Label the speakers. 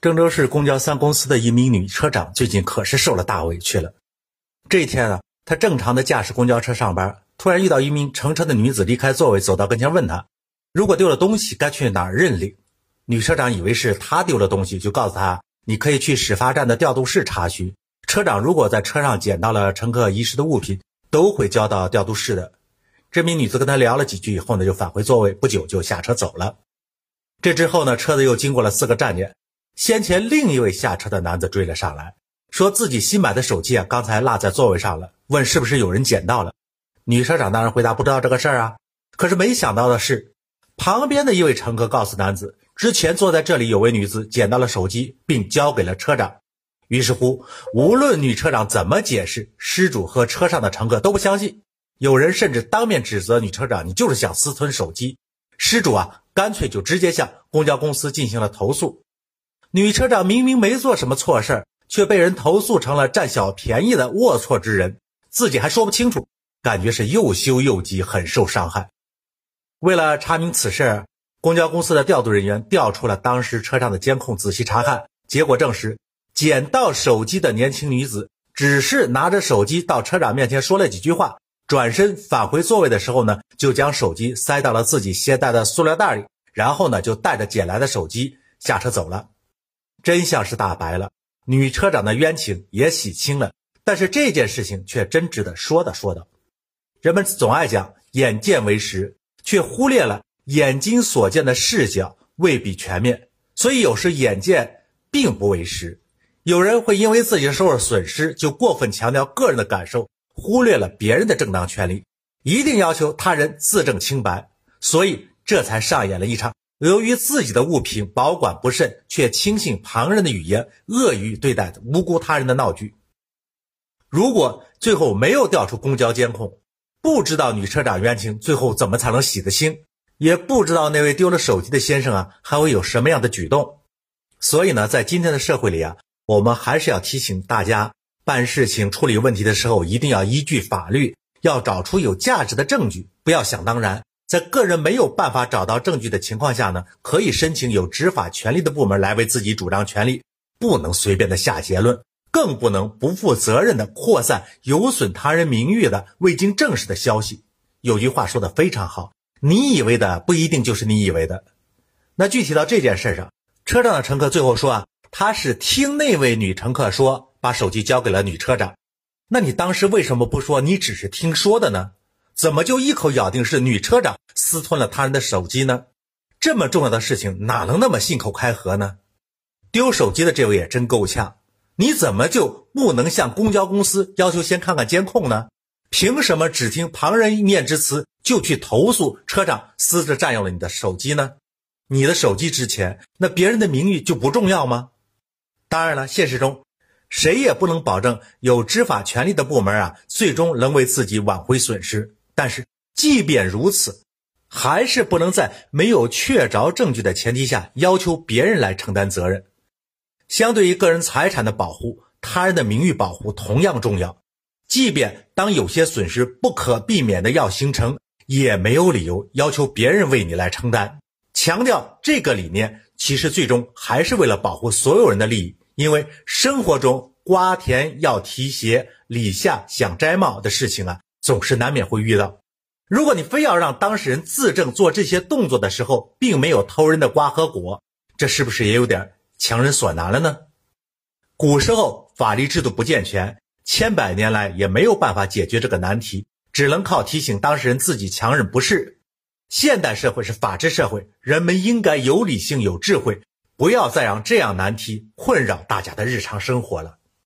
Speaker 1: 郑州市公交三公司的一名女车长最近可是受了大委屈了。这一天呢，她正常的驾驶公交车上班，突然遇到一名乘车的女子离开座位，走到跟前问她，如果丢了东西该去哪儿认领。女车长以为是她丢了东西，就告诉她，你可以去始发站的调度室查询。车长如果在车上捡到了乘客遗失的物品，都会交到调度室的。这名女子跟他聊了几句以后呢，就返回座位，不久就下车走了。这之后呢，车子又经过了四个站点。先前另一位下车的男子追了上来，说自己新买的手机啊，刚才落在座位上了，问是不是有人捡到了。女车长当然回答不知道这个事儿啊。可是没想到的是，旁边的一位乘客告诉男子，之前坐在这里有位女子捡到了手机，并交给了车长。于是乎，无论女车长怎么解释，失主和车上的乘客都不相信。有人甚至当面指责女车长，你就是想私吞手机。失主啊，干脆就直接向公交公司进行了投诉。女车长明明没做什么错事，却被人投诉成了占小便宜的龌龊之人，自己还说不清楚，感觉是又羞又急，很受伤害。为了查明此事，公交公司的调度人员调出了当时车上的监控，仔细查看，结果证实，捡到手机的年轻女子只是拿着手机到车长面前说了几句话，转身返回座位的时候呢，就将手机塞到了自己携带的塑料袋里，然后呢，就带着捡来的手机下车走了。真相是大白了，女车长的冤情也洗清了，但是这件事情却真值得说道说道。人们总爱讲眼见为实，却忽略了眼睛所见的视角未必全面，所以有时眼见并不为实。有人会因为自己受了损失，就过分强调个人的感受，忽略了别人的正当权利，一定要求他人自证清白，所以这才上演了一场。由于自己的物品保管不慎，却轻信旁人的语言，恶语对待无辜他人的闹剧。如果最后没有调出公交监控，不知道女车长冤情最后怎么才能洗得清，也不知道那位丢了手机的先生啊还会有什么样的举动。所以呢，在今天的社会里啊，我们还是要提醒大家，办事情、处理问题的时候，一定要依据法律，要找出有价值的证据，不要想当然。在个人没有办法找到证据的情况下呢，可以申请有执法权利的部门来为自己主张权利，不能随便的下结论，更不能不负责任的扩散有损他人名誉的未经证实的消息。有句话说的非常好，你以为的不一定就是你以为的。那具体到这件事上，车上的乘客最后说啊，他是听那位女乘客说把手机交给了女车长。那你当时为什么不说你只是听说的呢？怎么就一口咬定是女车长私吞了他人的手机呢？这么重要的事情哪能那么信口开河呢？丢手机的这位也真够呛，你怎么就不能向公交公司要求先看看监控呢？凭什么只听旁人一面之词就去投诉车长私自占用了你的手机呢？你的手机值钱，那别人的名誉就不重要吗？当然了，现实中谁也不能保证有执法权利的部门啊，最终能为自己挽回损失。但是，即便如此，还是不能在没有确凿证据的前提下要求别人来承担责任。相对于个人财产的保护，他人的名誉保护同样重要。即便当有些损失不可避免的要形成，也没有理由要求别人为你来承担。强调这个理念，其实最终还是为了保护所有人的利益。因为生活中瓜田要提鞋，李下想摘帽的事情啊。总是难免会遇到。如果你非要让当事人自证做这些动作的时候，并没有偷人的瓜和果，这是不是也有点强人所难了呢？古时候法律制度不健全，千百年来也没有办法解决这个难题，只能靠提醒当事人自己强忍不是。现代社会是法治社会，人们应该有理性、有智慧，不要再让这样难题困扰大家的日常生活了。